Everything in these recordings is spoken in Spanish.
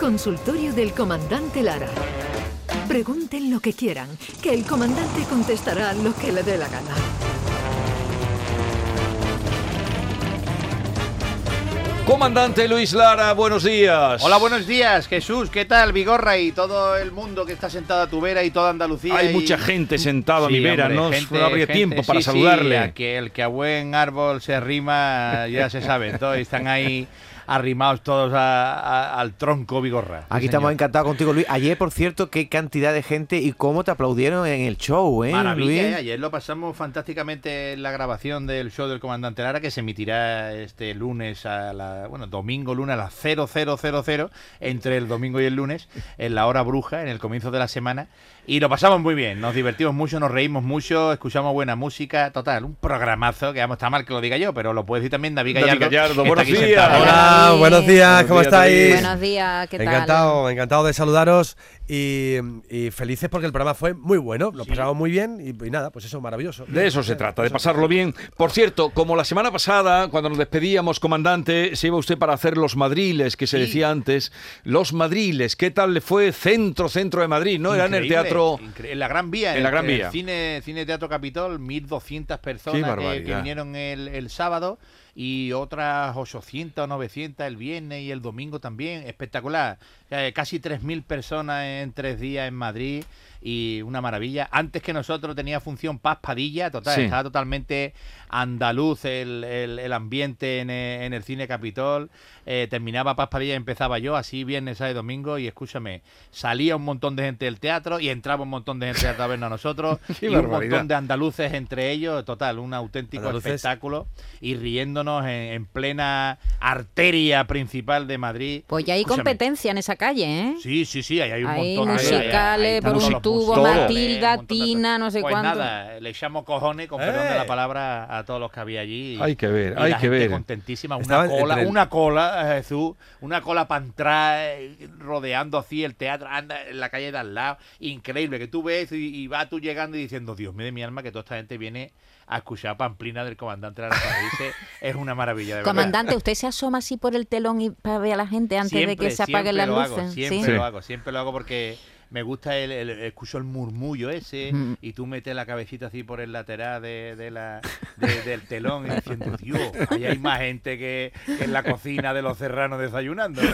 Consultorio del Comandante Lara. Pregunten lo que quieran, que el comandante contestará lo que le dé la gana. Comandante Luis Lara, buenos días. Hola, buenos días, Jesús, ¿qué tal? Vigorra y todo el mundo que está sentado a tu vera y toda Andalucía. Hay y- mucha gente sentada a mi Sí, vera, hombre, no gente- no habría gente, tiempo para sí, sí, saludarle. a que el que a buen árbol se arrima, ya se sabe, todos están ahí arrimados todos a- a- al tronco Vigorra. Aquí estamos encantados contigo, Luis. Ayer, por cierto, qué cantidad de gente y cómo te aplaudieron en el show, ¿eh, Maravilla, Luis? ¿eh? ayer lo pasamos fantásticamente en la grabación del show del Comandante Lara que se emitirá este lunes a la, bueno, domingo, lunes a las 0000, entre el domingo y el lunes, en la hora bruja, en el comienzo de la semana. Y lo pasamos muy bien, nos divertimos mucho, nos reímos mucho, escuchamos buena música, total, un programazo, que vamos, está mal que lo diga yo, pero lo puede decir también David David Gallardo. Gallardo, que está buenos días. sentado. Hola, David. buenos días, Buenos ¿cómo días, estáis? David. Buenos días, ¿qué tal? Encantado, encantado de saludaros y, y felices porque el programa fue muy bueno, lo pasamos muy bien y, y nada, pues eso, maravilloso. De eso se trata, de pasarlo bien. Por cierto, como la semana pasada, cuando nos despedíamos, comandante, se iba usted para hacer los madriles, que se Sí. decía antes. Los madriles, ¿qué tal le fue centro, centro de Madrid? ¿No? Era en el teatro. En la Gran Vía. En la Gran el Vía. Cine, cine Teatro Capitol, 1.200 Qué personas que, que vinieron el, el sábado y otras 800 o 900 el viernes y el domingo también. Espectacular. Eh, casi 3.000 personas en tres días en Madrid y una maravilla. Antes que nosotros tenía función Paz Padilla, total, Sí. estaba totalmente andaluz el, el- el ambiente en el, en el cine Capitol. Eh, terminaba Paz Padilla y empezaba yo, así viernes, sábado y domingo. Y escúchame, salía un montón de gente del teatro y entraba un montón de gente a vernos a nosotros. Y un montón de andaluces entre ellos, total, un auténtico Andaluces. espectáculo. Y riéndonos en, en plena arteria principal de Madrid. Pues ya hay Escúchame, competencia en esa calle, ¿eh? Sí, sí, sí, ahí hay un Hay montón de musicales, un tubo, Matilda, Tina, no sé pues cuánto. nada, le echamos cojones, con perdón de ¡Eh! la palabra, a todos los que había allí. y- Hay que ver, hay la que gente ver. contentísima, una Estaban cola, el- una cola, eh, Jesús, una cola para entrar, eh, rodeando así el teatro, anda en la calle de al lado, increíble, que tú ves y, y vas tú llegando y diciendo, Dios mío de mi alma, que toda esta gente viene a escuchar Pamplina del comandante de la Dice, es una maravilla, de verdad. Comandante, ¿usted se asoma así por el telón y para ver a la gente antes de que se apaguen las luces? Hago, siempre lo hago, siempre lo hago porque me gusta el, el- escucho el murmullo ese Mm. y tú metes la cabecita así por el lateral de, de la, de- del telón y diciendo, Dios, ahí hay más gente que, que en la cocina de los serranos desayunando.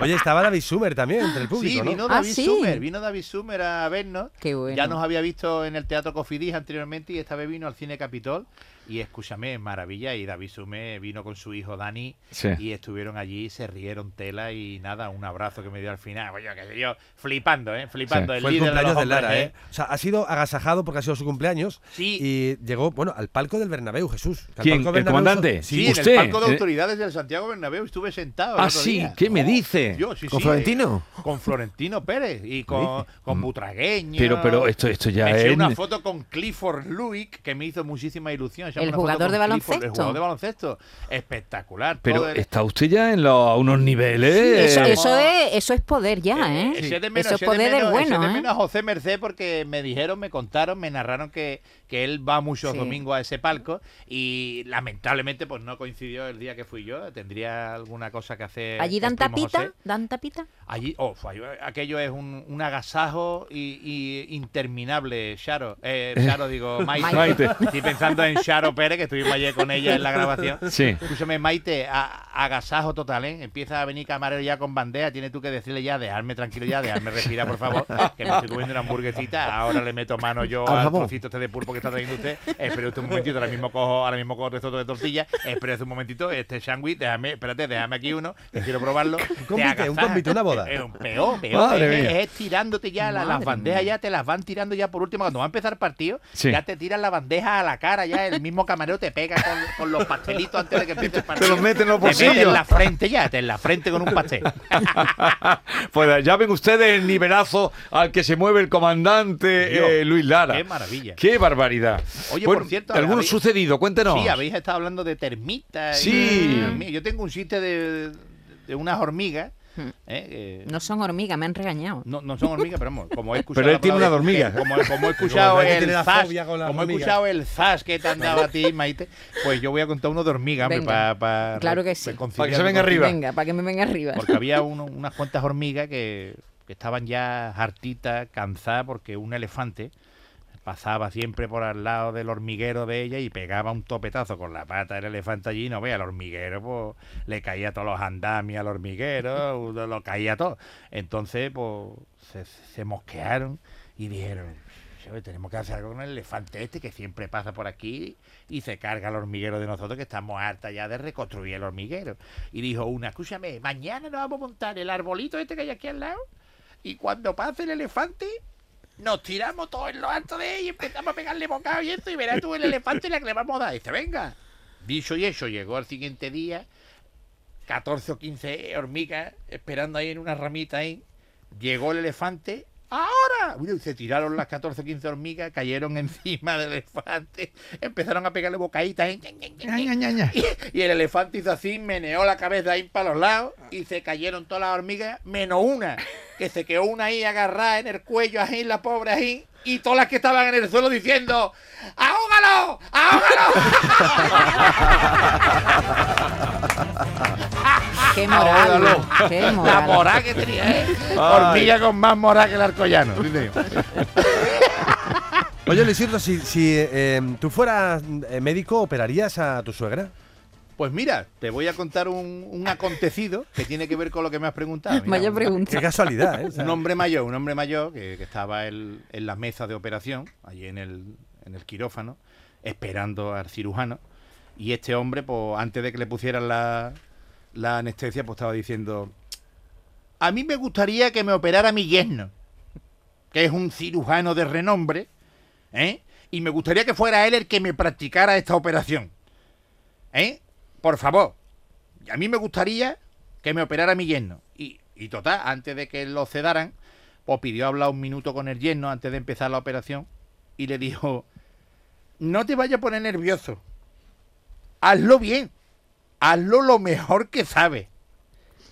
Oye, estaba David Sumer también entre el público, sí, ¿no? vino Ah, David sí. Sumer, vino David Sumer a vernos. Qué bueno. Ya nos había visto en el Teatro Cofidis anteriormente y esta vez vino al Cine Capitol. Y escúchame, maravilla. Y David Sumer vino con su hijo Dani Sí. y estuvieron allí, se rieron tela y nada, un abrazo que me dio al final. Oye, qué sé yo, flipando, ¿eh? Flipando. El Fue el líder de cumpleaños de Lara, hombres, ¿eh? O sea, ha sido agasajado porque ha sido su cumpleaños Sí. y llegó, bueno, al palco del Bernabéu, Jesús. Que al ¿Quién? palco ¿El Bernabéu comandante? Sí, Sí, en usted, el palco de eh. autoridades del Santiago Bernabéu estuve sentado. el Ah, sí, día. ¿qué me dice? Yo, sí, ¿Con sí, Florentino? eh, con Florentino Pérez y con, con Butragueño. Pero, pero esto, esto ya Me es. una foto con Clifford Luick que me hizo muchísima ilusión. ¿El una foto jugador con de Clifford, baloncesto? El jugador de baloncesto. Espectacular. Pero el- está usted ya en los- a unos niveles. Eso, Sí, eso es, eso es poder ya, ¿eh? Eh, eché de menos, eso es de poder del bueno, de ¿eh? menos a José Merced porque me dijeron, me contaron, me narraron que, que él va muchos Sí. domingos a ese palco y lamentablemente pues no coincidió el día que fui yo. Tendría alguna cosa que hacer. ¿Allí dan tapita? José. ¿Dan tapita? Allí, oh, fue- aquello es un, un agasajo y, y interminable, Sharo. Eh, Sharo, digo, Maite. Maite. Estoy pensando en Sharo Pérez, que estuvimos ayer con ella en la grabación. Sí. Escúchame, Maite, a- agasajo total, ¿eh? Empieza a venir camarero ya con bandeja, tienes tú que decirle ya, dejarme tranquilo ya, dejarme respirar, por favor, que me estoy comiendo una hamburguesita, ahora le meto mano yo Al al trocito este de pulpo que está trayendo usted, espere usted un momentito, ahora mismo cojo, ahora mismo cojo resto de tortilla, espérese un momentito, este sándwich, déjame, espérate, déjame aquí uno, que quiero probarlo. convite, Te un convite, una boda. Es un peor, peor, es, tirándote ya la- las bandejas, ya te las van tirando ya por último, cuando va a empezar el partido, Sí. ya te tiran la bandeja a la cara, ya el mismo camarero te pega con, con los pastelitos antes de que empiece el partido. los en los Te mete bolsillos. en la frente ya, te en la frente con un pastel. pues ya ven ustedes el nivelazo al que se mueve el comandante eh, Luis Lara. qué maravilla. Qué barbaridad. Oye, Bueno, por cierto, ¿Alguno habéis- sucedido? Cuéntenos. Sí, habéis estado hablando de termitas. y- Sí. Mío, Yo tengo un chiste de, de unas hormigas. ¿Eh? Eh, No son hormigas, me han regañado. no, no son hormigas, pero vamos, como he escuchado. Pero él tiene una de hormiga. Como, como he escuchado el zas, fobia con las como he hormigas. escuchado el zas que te han dado a ti, Maite, pues yo voy a contar uno de hormiga, hombre, Venga. para Claro que sí. Para que se venga arriba. Venga, para que me venga arriba. Porque había uno- unas cuantas hormigas que, que estaban ya hartitas, cansadas, porque un elefante pasaba siempre por al lado del hormiguero de ella y pegaba un topetazo con la pata del elefante allí, no vea, el hormiguero pues le caía todos los andamios al hormiguero, lo caía todo. Entonces, pues se, se mosquearon y dijeron, "Joder, tenemos que hacer algo con el elefante este que siempre pasa por aquí y se carga el hormiguero de nosotros que estamos hartas ya de reconstruir el hormiguero. Y dijo una, escúchame, mañana nos vamos a montar el arbolito este que hay aquí al lado y cuando pase el elefante nos tiramos todos en lo alto de él y empezamos a pegarle bocado y esto y verás tú el elefante que le vamos a. Y dice, venga. Dicho y eso, llegó al siguiente día 14 o 15 hormigas esperando ahí en una ramita ahí. Llegó el elefante. ¡Ahora! Uy, se tiraron las 14 o 15 hormigas, cayeron encima del elefante, empezaron a pegarle bocaditas. Y, y el elefante hizo así, meneó la cabeza ahí para los lados y se cayeron todas las hormigas, menos una, que se quedó una ahí agarrada en el cuello, ahí, la pobre ahí, y todas las que estaban en el suelo diciendo, ¡ahógalo! ¡ahógalo! Qué moral. Qué La moral. que tenía, ¿eh? Ay. Hormiga con más morá que el arcollano. Oye, Luisito, si, si eh, tú fueras eh, médico, ¿operarías a tu suegra? Pues mira, te voy a contar un, un acontecido que tiene que ver con lo que me has preguntado. Mira, Vaya un- pregunta. Qué casualidad, ¿eh? O sea, Un hombre mayor, un hombre mayor que, que estaba el- en la mesa de operación, allí en el, en el quirófano, esperando al cirujano. Y este hombre, pues antes de que le pusieran la, la anestesia, pues estaba diciendo, a mí me gustaría que me operara mi yerno, que es un cirujano de renombre, ¿eh? Y me gustaría que fuera él el que me practicara esta operación. ¿Eh? Por favor. A mí me gustaría que me operara mi yerno. Y, y total, antes de que lo sedaran, pues pidió hablar un minuto con el yerno antes de empezar la operación y le dijo, no te vayas a poner nervioso. Hazlo bien. Hazlo lo mejor que sabes.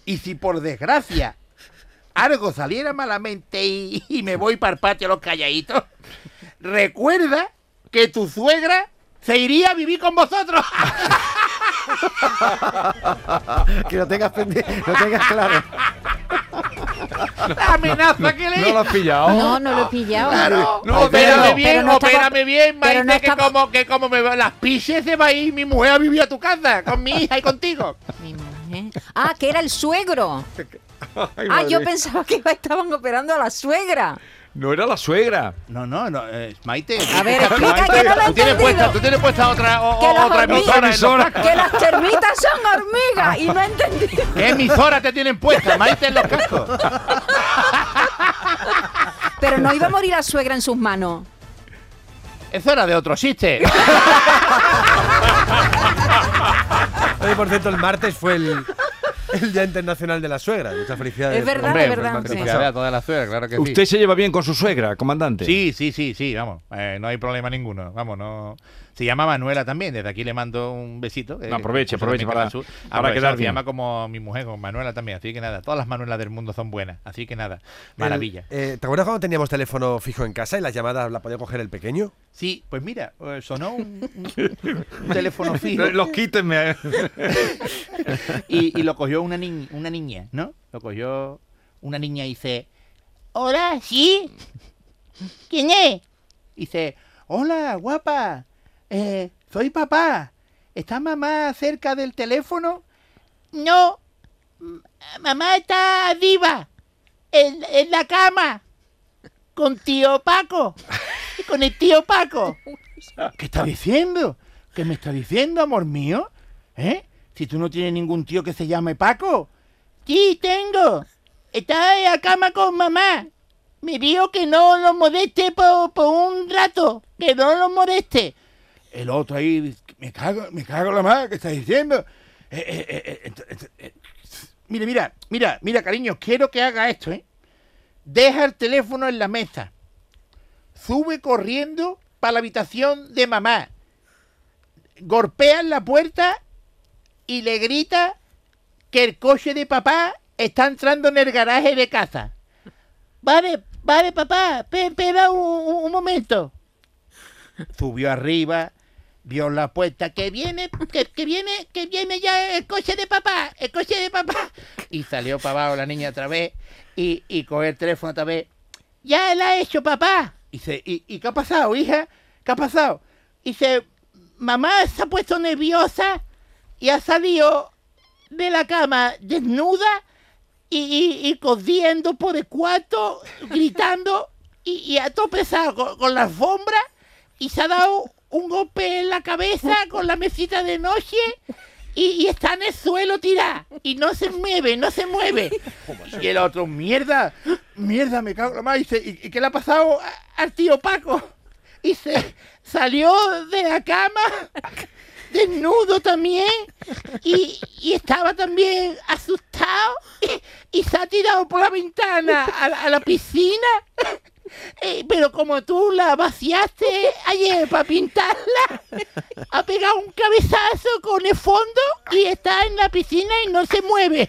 Y si por desgracia algo saliera malamente y, me voy para el patio los calladitos, recuerda que tu suegra se iría a vivir con vosotros. que lo tengas claro. La amenaza que le ¿No lo has pillado? No, no lo he pillado. Claro, No, opérame bien, no opérame bien, pero Maite, no que, como, que como me va las piches se va a ir mi mujer a vivir a tu casa, con mi hija y contigo. Mi mujer. Ah, que era el suegro. Ay, Ah, yo pensaba que estaban operando a la suegra. No era la suegra. No, no, no, eh, Maite. A ver, tú- explica, Maite, que no lo he tú tienes puesta, tú tienes puesta otra, o- Que otra emisora. Que las termitas son hormigas y no he entendido. ¿Qué emisora te tienen puesta, Maite, en los cascos? Pero no iba a morir la suegra en sus manos. Eso era de otro chiste. Oye, por cierto, el martes fue el, el Día Internacional de la Suegra. Muchas felicidades. Es verdad, Hombre, es verdad, martes sí. a suegras, claro que ¿Usted se lleva bien con su suegra, comandante? Sí, sí, sí, sí, vamos. eh, no hay problema ninguno. Vamos, no. Se llama Manuela también. Desde aquí le mando un besito. No, aproveche, aproveche para- para Aprovecha, quedar Se bien. llama como mi mujer, como Manuela también. Así que nada, todas las Manuelas del mundo son buenas. Así que nada, maravilla. El- eh, ¿Te acuerdas cuando teníamos teléfono fijo en casa y las llamadas las podía coger el pequeño? Sí, pues mira, eh, sonó un, un- un teléfono fijo Los quítenme. y, y lo cogió una, ni- una niña, ¿no? Lo cogió una niña y dice, hola, ¿sí? ¿Quién es? Dice, hola, guapa, eh, soy papá. ¿Está mamá cerca del teléfono? No, m- mamá está arriba, en, en la cama, con tío Paco, con el tío Paco. ¿Qué está diciendo? ¿Qué me está diciendo, amor mío? ¿Eh? Si tú no tienes ningún tío que se llame Paco. Sí, tengo. Está en la cama con mamá. Me dijo que no lo moleste por, por un rato. Que no lo moleste. El otro ahí, me cago, me cago la madre, ¿qué estás diciendo? Eh, eh, eh, eh, eh, mira, mira, mira, cariño, quiero que haga esto, ¿eh? Deja el teléfono en la mesa. Sube corriendo para la habitación de mamá. Golpea en la puerta y le grita que el coche de papá está entrando en el garaje de casa. Vale, vale, papá, pe- espera un- un momento. Subió arriba, vio la puerta, que viene, que, que viene, que viene ya el coche de papá, el coche de papá. Y salió para abajo la niña otra vez y, y cogió el teléfono otra vez. Ya la ha hecho papá. Y dice, ¿y, ¿y qué ha pasado, hija? ¿Qué ha pasado? Y dice, mamá se ha puesto nerviosa y ha salido de la cama desnuda y, y, y por el cuarto, gritando y, y ha tropezado con, con la alfombra y se ha dado un golpe en la cabeza con la mesita de noche y, y está en el suelo tirada y no se mueve, no se mueve. Y el otro, mierda, mierda, me cago en la madre. Y, dice, ¿y, y qué le ha pasado a- al tío Paco? Y se salió de la cama desnudo también y, y estaba también asustado y, y se ha tirado por la ventana a la piscina. Eh, pero como tú la vaciaste ayer para pintarla, ha pegado un cabezazo con el fondo y está en la piscina y no se mueve.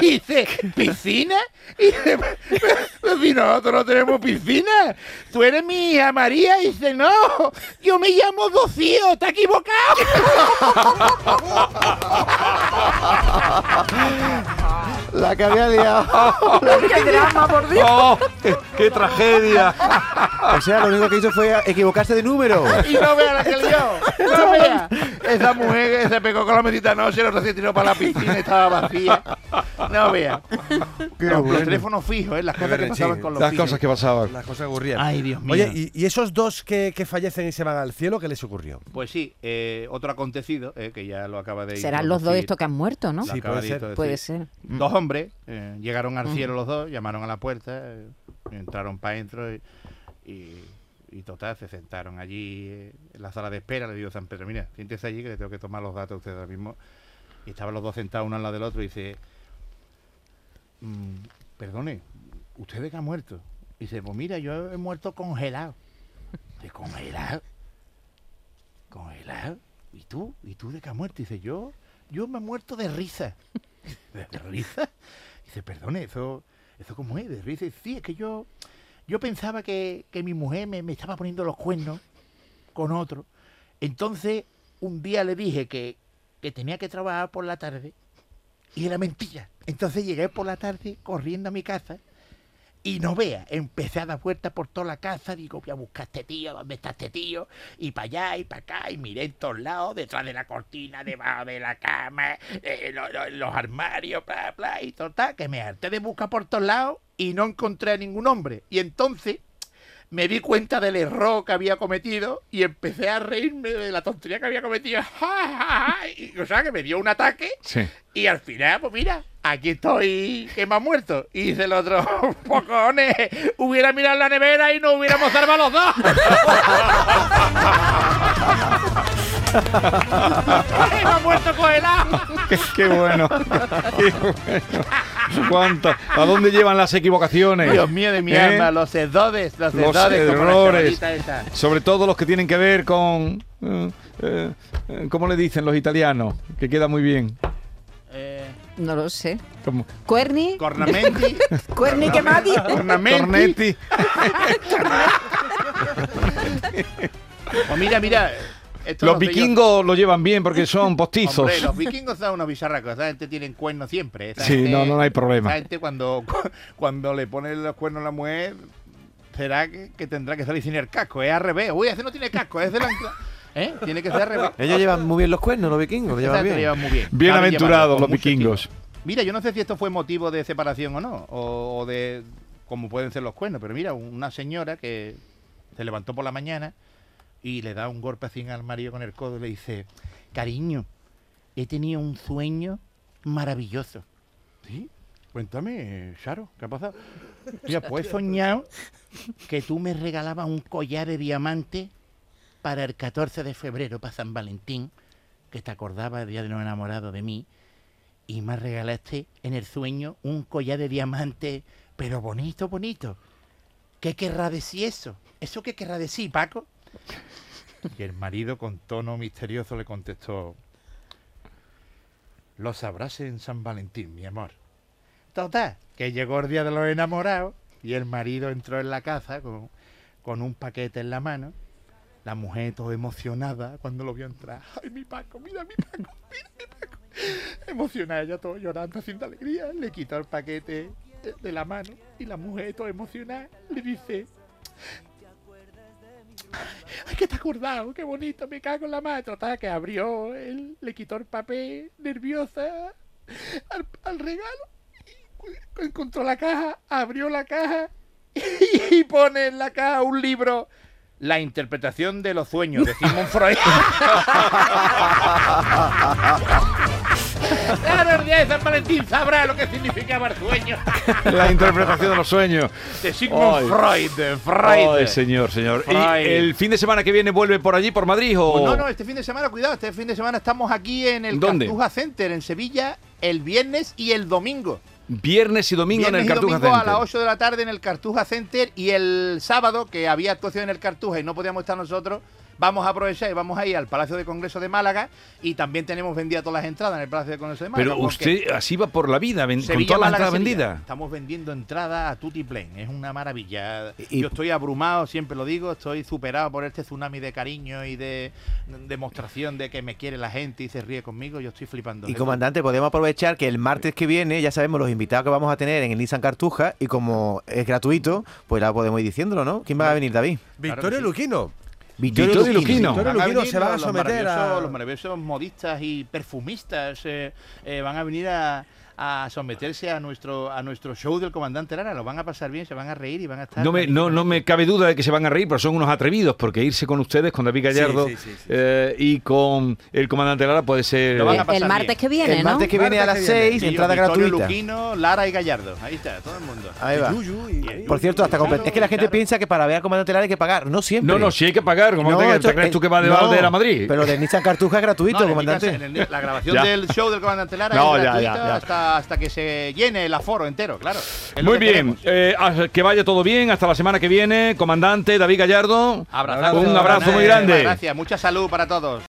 Y dice, ¿piscina? Y dice, "Pero- pero si nosotros no tenemos piscina, tú eres mi hija María. Y dice, no, yo me llamo Rocío, te has equivocado. La que había liado. ¡Qué drama, por Dios! ¡Oh! ¡Qué, qué tragedia! O sea, lo único que hizo fue equivocarse de número. Y no vea la que lió. No vea. Esa mujer que se pegó con la mesita noche, otro se tiró para la piscina y estaba vacía. No vea. Los, los teléfonos fijos, ¿eh? las cosas que pasaban sí. con los Las fijos. cosas que pasaban. Las cosas ocurrían. Ay, Dios mío. Oye, ¿y, y esos dos que, que fallecen y se van al cielo, qué les ocurrió? Pues sí, eh, otro acontecido, eh, que ya lo acaba de Serán los dos estos que han muerto, ¿no? Sí, puede de ser. Puede ser. Mm. Dos hombres eh, llegaron al cielo los dos, llamaron a la puerta, eh, entraron para adentro y, y, y total, se sentaron allí eh, en la sala de espera. Le digo San Pedro, mira, siéntese allí que le tengo que tomar los datos a usted ahora mismo. Y estaban los dos sentados uno al lado del otro y dice, "Mm, perdone, ¿usted de qué ha muerto? Y dice, pues mira, yo he muerto congelado. ¿De congelado? ¿Congelado? ¿Y tú? ¿Y tú de qué has muerto? Y dice, yo, yo me he muerto de risa. ¿De, risa? Dice, perdone, eso, eso cómo es, de risa. Dice, sí, es que yo, yo pensaba que, que mi mujer me, me estaba poniendo los cuernos con otro. Entonces, un día le dije que, que tenía que trabajar por la tarde y era mentira. Entonces llegué por la tarde corriendo a mi casa y no vea, empecé a dar vueltas por toda la casa, digo, voy a buscar a este tío, ¿dónde está este tío? Y para allá y para acá, y miré en todos lados, detrás de la cortina, debajo de la cama, eh, lo- lo- los armarios, bla, bla, y total, que me harté de buscar por todos lados y no encontré a ningún hombre. Y entonces me di cuenta del error que había cometido y empecé a reírme de la tontería que había cometido. Y, o sea, que me dio un ataque Sí. y al final, pues mira, aquí estoy, que me ha muerto. Y dice el otro, pues cojones, hubiera mirado la nevera y no hubiéramos salvado los dos. me ha muerto congelado. Qué, qué bueno. Qué bueno. ¿Cuánto? ¿A dónde llevan las equivocaciones? Dios mío de mi ¿Eh? alma, los errores, los, Los errores. errores. Sobre todo los que tienen que ver con. eh, eh, ¿Cómo le dicen los italianos? Que queda muy bien. Eh, No lo sé. Como Cuerni, cornamenti, cuerni que mati. cornamenti. Cornetti. Pues mira, mira. Esto Los no sé yo. vikingos lo llevan bien porque son postizos. Hombre, los vikingos son unos bizarracos. Esa gente tiene cuernos siempre. Esa Sí, gente- no, no hay problema. Esa gente cuando, cuando le pone los cuernos a la mujer, será que, que tendrá que salir sin el casco. Es al revés. Uy, ese no tiene casco, es de la... ¿Eh? Tiene que ser al revés. Ellos llevan muy bien los cuernos, los vikingos, lo llevan Exacto, bien. llevan muy bien. Bienaventurados los vikingos. Mira, yo no sé si esto fue motivo de separación o no, o, o de como pueden ser los cuernos, pero mira, una señora que se levantó por la mañana y le da un golpe así al marido con el codo y le dice, cariño, he tenido un sueño maravilloso. ¿Sí? Cuéntame, Charo, ¿qué ha pasado? Mira, pues he soñado que tú me regalabas un collar de diamante para el 14 de febrero, para San Valentín, que te acordaba del día de los enamorados de mí, y me regalaste en el sueño un collar de diamante, pero bonito, bonito. ¿Qué querrá decir eso? ¿Eso qué querrá decir, Paco? Y el marido con tono misterioso le contestó, lo sabrás en San Valentín, mi amor. Total, que llegó el día de los enamorados y el marido entró en la casa con, con un paquete en la mano. La mujer todo emocionada cuando lo vio entrar. ¡Ay, mi Paco! ¡Mira mi Paco! ¡Mira mi Paco! Emocionada, ella todo llorando, haciendo alegría. Le quitó el paquete de la mano y la mujer todo emocionada le dice... ¡Ay, que has acordado! ¡Qué bonito! Me cago en la madre. Total, que abrió, él le quitó el papel, nerviosa, al, al regalo. y encontró la caja, abrió la caja y pone en la caja un libro. La interpretación de los sueños de Sigmund Freud. claro, el día de San Valentín sabrá lo que significaba el sueño. La interpretación de los sueños. De Sigmund Ay. Freud. Freud. Ay, señor, señor. ¿Y el fin de semana que viene vuelve por allí, por Madrid? O... Pues no, no, este fin de semana, cuidado, este fin de semana estamos aquí en el ¿Dónde? Cartuja Center, en Sevilla, el viernes y el domingo. Viernes y domingo Viernes en el y Cartuja domingo a las 8 de la tarde en el Cartuja Center y el sábado, que había actuación en el Cartuja y no podíamos estar nosotros, vamos a aprovechar y vamos a ir al Palacio de Congreso de Málaga y también tenemos vendidas todas las entradas en el Palacio de Congreso de Málaga. Pero usted así va por la vida, ven- con todas las entradas vendidas. Estamos vendiendo entradas a tutti plain, es una maravilla. Y- Yo estoy abrumado, siempre lo digo, estoy superado por este tsunami de cariño y de demostración de que me quiere la gente y se ríe conmigo, yo estoy flipando. Y comandante, podemos aprovechar que el martes que viene ya sabemos los invitados que vamos a tener en el Nissan Cartuja y como es gratuito, pues ya podemos ir diciéndolo, ¿no? ¿Quién va a venir, David? Victorio sí. Luquino. Victorio Luquino. A Luquino venir se va a los- los someter a- maravillosos- Los maravillosos modistas y perfumistas eh, eh, van a venir a, a someterse a nuestro a nuestro show del comandante Lara. Lo van a pasar bien, se van a reír y van a estar. No me, no, no me cabe duda de que se van a reír, pero son unos atrevidos, porque irse con ustedes, con David Gallardo sí, sí, sí. eh, y con el comandante Lara puede ser... Lo van a El, pasar el martes bien. que viene, el ¿no? martes que viene a las Martes que viene. 6, Sí, entrada gratuita. Luquino, Lara y Gallardo. Ahí está, todo el mundo. Ahí va. Yuyu y- Y- Por cierto, hasta Claro, es que la gente claro. piensa que para ver a Comandante Lara hay que pagar. No siempre. No, no, si hay que pagar, como No, te, esto te crees es- tú que va de no, a Madrid. Pero del Nissan Cartuja es gratuito, comandante. el- la grabación del show del comandante Lara No, es gratuita ya, ya. Hasta, hasta que se llene el aforo entero, claro. Muy que bien, eh, que vaya todo bien, hasta la semana que viene, comandante David Gallardo. Un abrazo muy grande. Gracias, mucha salud para todos.